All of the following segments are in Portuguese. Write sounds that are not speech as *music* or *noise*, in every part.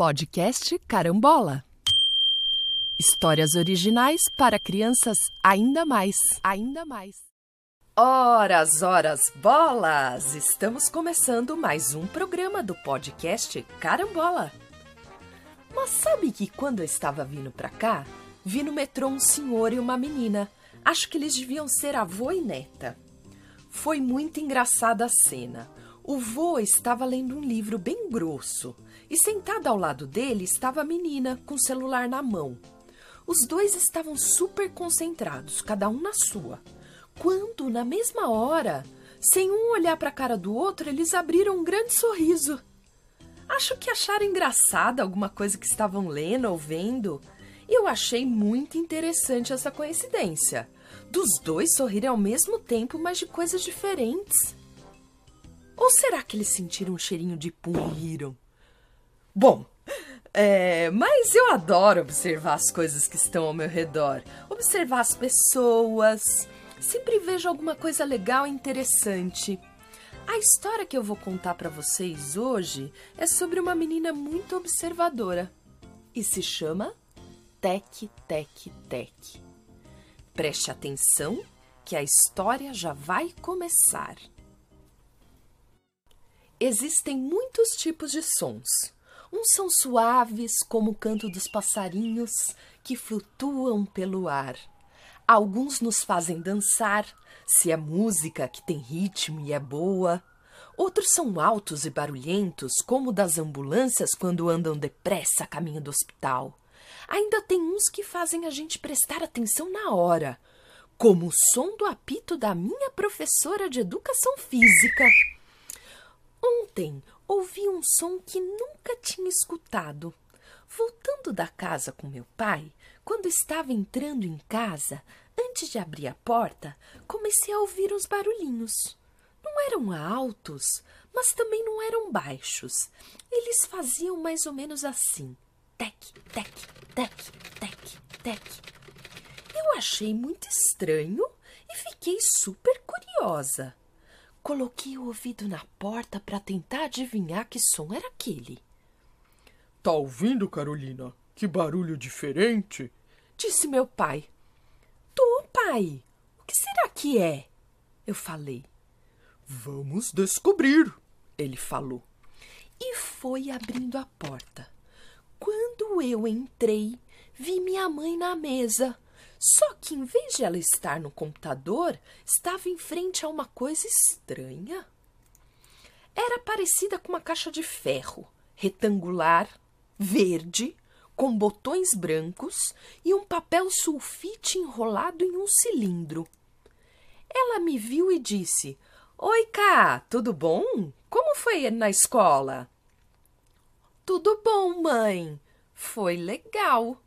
Podcast Carambola. Histórias originais para crianças ainda mais, ainda mais. Horas, horas, bolas! Estamos começando mais um programa do podcast Carambola. Mas sabe que quando eu estava vindo pra cá, vi no metrô um senhor e uma menina. Acho que eles deviam ser avô e neta. Foi muito engraçada a cena. O vô estava lendo um livro bem grosso e sentada ao lado dele estava a menina com o celular na mão. Os dois estavam super concentrados, cada um na sua. Quando, na mesma hora, sem um olhar para a cara do outro, eles abriram um grande sorriso. Acho que acharam engraçada alguma coisa que estavam lendo ou vendo. Eu achei muito interessante essa coincidência. Dos dois sorrirem ao mesmo tempo, mas de coisas diferentes. Ou será que eles sentiram um cheirinho de pum e riram? Bom, é, mas eu adoro observar as coisas que estão ao meu redor, observar as pessoas. Sempre vejo alguma coisa legal e interessante. A história que eu vou contar para vocês hoje é sobre uma menina muito observadora e se chama Tec Tec Tec. Preste atenção que a história já vai começar. Existem muitos tipos de sons. Uns são suaves, como o canto dos passarinhos que flutuam pelo ar. Alguns nos fazem dançar, se é música que tem ritmo e é boa. Outros são altos e barulhentos, como das ambulâncias quando andam depressa a caminho do hospital. Ainda tem uns que fazem a gente prestar atenção na hora, como o som do apito da minha professora de educação física. Ontem ouvi um som que nunca tinha escutado. Voltando da casa com meu pai, quando estava entrando em casa, antes de abrir a porta, comecei a ouvir uns barulhinhos. Não eram altos, mas também não eram baixos. Eles faziam mais ou menos assim: tec, tec, tec, tec, tec. Eu achei muito estranho e fiquei super curiosa. Coloquei o ouvido na porta para tentar adivinhar que som era aquele. Tá ouvindo, Carolina? Que barulho diferente? Disse meu pai. Tô, pai. O que será que é? Eu falei. Vamos descobrir, ele falou. E foi abrindo a porta. Quando eu entrei, vi minha mãe na mesa, só que em vez de ela estar no computador, estava em frente a uma coisa estranha. Era parecida com uma caixa de ferro, retangular, verde, com botões brancos e um papel sulfite enrolado em um cilindro. Ela me viu e disse: Oi, Cá, tudo bom? Como foi na escola? Tudo bom, mãe. Foi legal.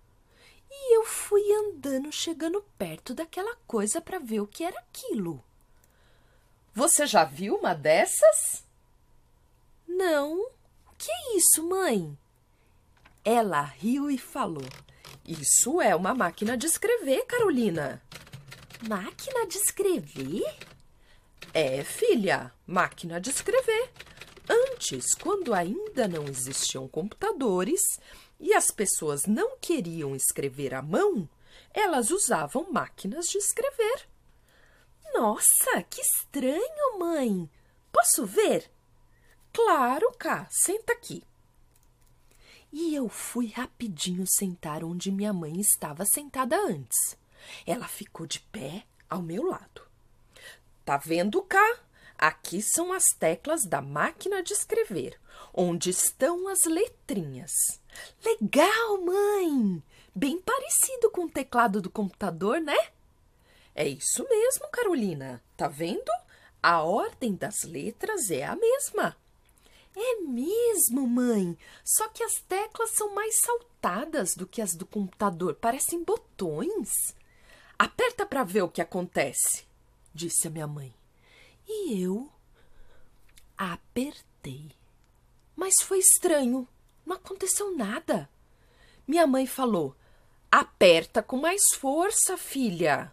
E eu fui andando, chegando perto daquela coisa para ver o que era aquilo. Você já viu uma dessas? Não. O que é isso, mãe? Ela riu e falou: Isso é uma máquina de escrever, Carolina. Máquina de escrever? É, filha, máquina de escrever. Antes, quando ainda não existiam computadores, e as pessoas não queriam escrever à mão, elas usavam máquinas de escrever. Nossa, que estranho, mãe! Posso ver? Claro, Cá, senta aqui. E eu fui rapidinho sentar onde minha mãe estava sentada antes. Ela ficou de pé ao meu lado. Tá vendo, Cá? Aqui são as teclas da máquina de escrever, onde estão as letrinhas. Legal, mãe! Bem parecido com o teclado do computador, né? É isso mesmo, Carolina. Tá vendo? A ordem das letras é a mesma. É mesmo, mãe. Só que as teclas são mais saltadas do que as do computador, parecem botões. Aperta para ver o que acontece, disse a minha mãe. E eu apertei. Mas foi estranho. Não aconteceu nada. Minha mãe falou: Aperta com mais força, filha.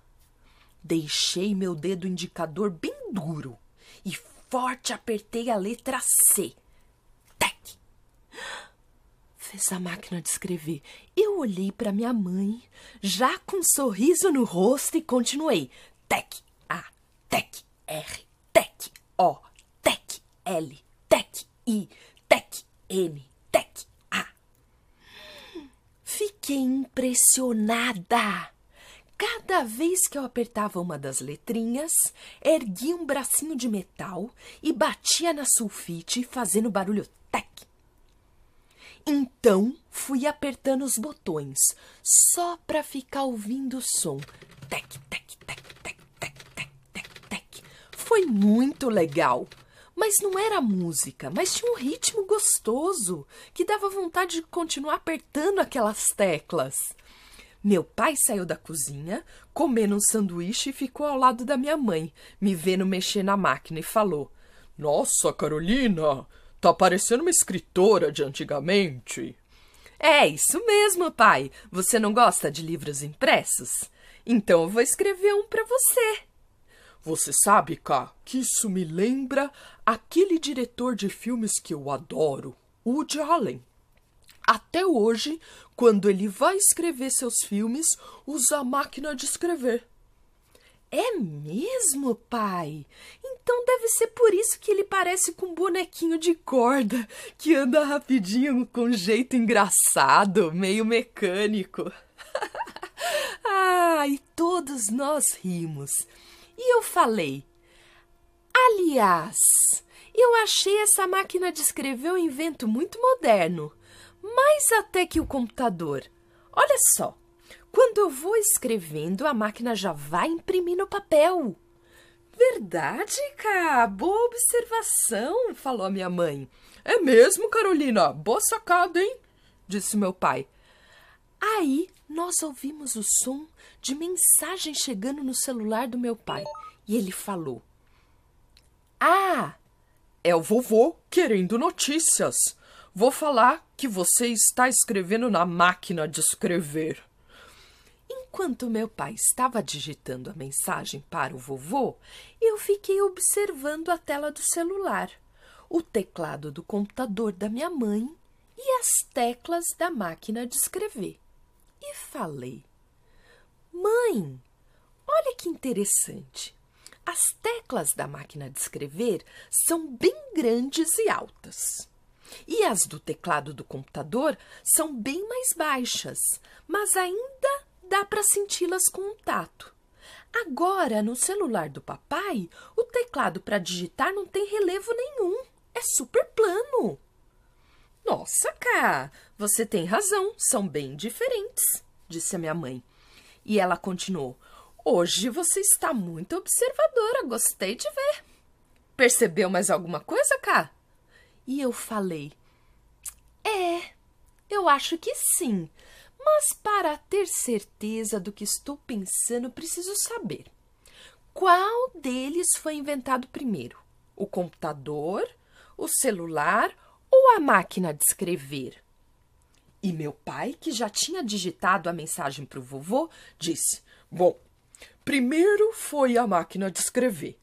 Deixei meu dedo indicador bem duro e forte apertei a letra C. Tec! fez a máquina de escrever. Eu olhei para minha mãe, já com um sorriso no rosto, e continuei. Tec A, Tec R, O, Tec L, Tec I, Tec N, Tec A. Fiquei impressionada. Cada vez que eu apertava uma das letrinhas, erguia um bracinho de metal e batia na sulfite, fazendo barulho tec. Então fui apertando os botões, só para ficar ouvindo o som. Tec, tec, tec. Foi muito legal. Mas não era música, mas tinha um ritmo gostoso que dava vontade de continuar apertando aquelas teclas. Meu pai saiu da cozinha, comendo um sanduíche e ficou ao lado da minha mãe, me vendo mexer na máquina e falou: Nossa, Carolina, tá parecendo uma escritora de antigamente. É isso mesmo, pai. Você não gosta de livros impressos? Então eu vou escrever um para você. Você sabe, Cá, que isso me lembra aquele diretor de filmes que eu adoro, Woody Allen. Até hoje, quando ele vai escrever seus filmes, usa a máquina de escrever. É mesmo, pai? Então deve ser por isso que ele parece com um bonequinho de corda que anda rapidinho com jeito engraçado, meio mecânico. *laughs* ah, e todos nós rimos. E eu falei: Aliás, eu achei essa máquina de escrever um invento muito moderno, mais até que o computador. Olha só, quando eu vou escrevendo, a máquina já vai imprimir no papel. Verdade, Cá? Boa observação, falou a minha mãe. É mesmo, Carolina? Boa sacada, hein? Disse meu pai. Aí nós ouvimos o som de mensagem chegando no celular do meu pai e ele falou: Ah, é o vovô querendo notícias. Vou falar que você está escrevendo na máquina de escrever. Enquanto meu pai estava digitando a mensagem para o vovô, eu fiquei observando a tela do celular, o teclado do computador da minha mãe e as teclas da máquina de escrever. E falei: Mãe, olha que interessante. As teclas da máquina de escrever são bem grandes e altas. E as do teclado do computador são bem mais baixas, mas ainda dá para senti-las com o tato. Agora, no celular do papai, o teclado para digitar não tem relevo nenhum. É super plano. Nossa, Cá, você tem razão, são bem diferentes, disse a minha mãe. E ela continuou: Hoje você está muito observadora, gostei de ver. Percebeu mais alguma coisa, Cá? E eu falei: É, eu acho que sim, mas para ter certeza do que estou pensando, preciso saber. Qual deles foi inventado primeiro? O computador, o celular ou a máquina de escrever? E meu pai, que já tinha digitado a mensagem para o vovô, disse: Bom, primeiro foi a máquina de escrever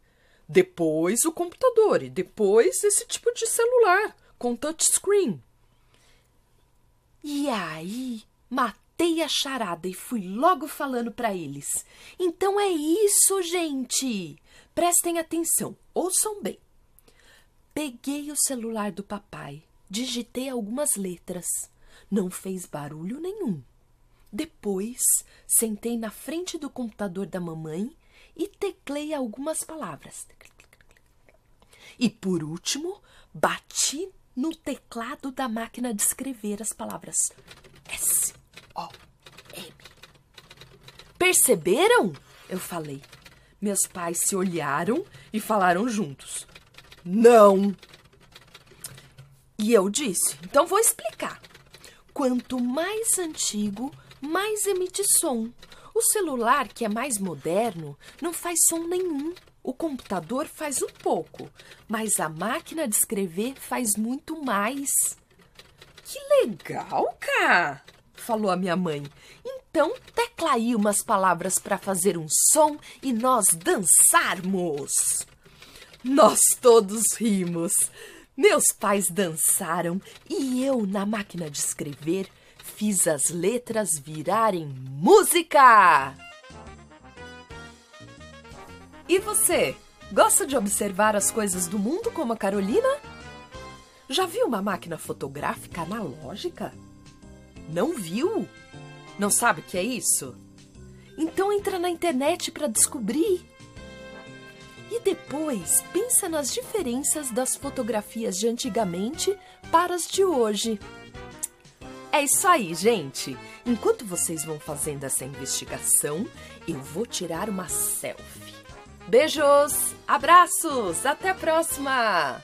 depois o computador e depois esse tipo de celular com touchscreen. E aí, matei a charada e fui logo falando para eles. Então é isso, gente. Prestem atenção, ouçam bem. Peguei o celular do papai, digitei algumas letras. Não fez barulho nenhum. Depois, sentei na frente do computador da mamãe e teclei algumas palavras. E por último, bati no teclado da máquina de escrever as palavras S O M. Perceberam? Eu falei. Meus pais se olharam e falaram juntos. Não. E eu disse: então vou explicar. Quanto mais antigo, mais emite som. O celular, que é mais moderno, não faz som nenhum. O computador faz um pouco, mas a máquina de escrever faz muito mais. Que legal, Cá! falou a minha mãe. Então, tecla aí umas palavras para fazer um som e nós dançarmos. Nós todos rimos. Meus pais dançaram e eu, na máquina de escrever, fiz as letras virarem música! E você, gosta de observar as coisas do mundo como a Carolina? Já viu uma máquina fotográfica analógica? Não viu? Não sabe o que é isso? Então entra na internet para descobrir. Depois pensa nas diferenças das fotografias de antigamente para as de hoje. É isso aí, gente. Enquanto vocês vão fazendo essa investigação, eu vou tirar uma selfie. Beijos, abraços, até a próxima!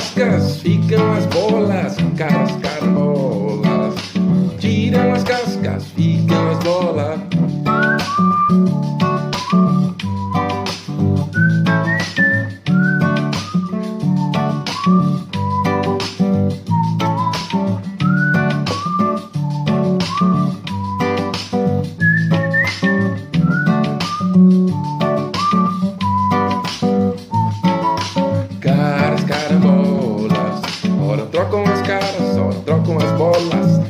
Tiram as só trocam as bolas.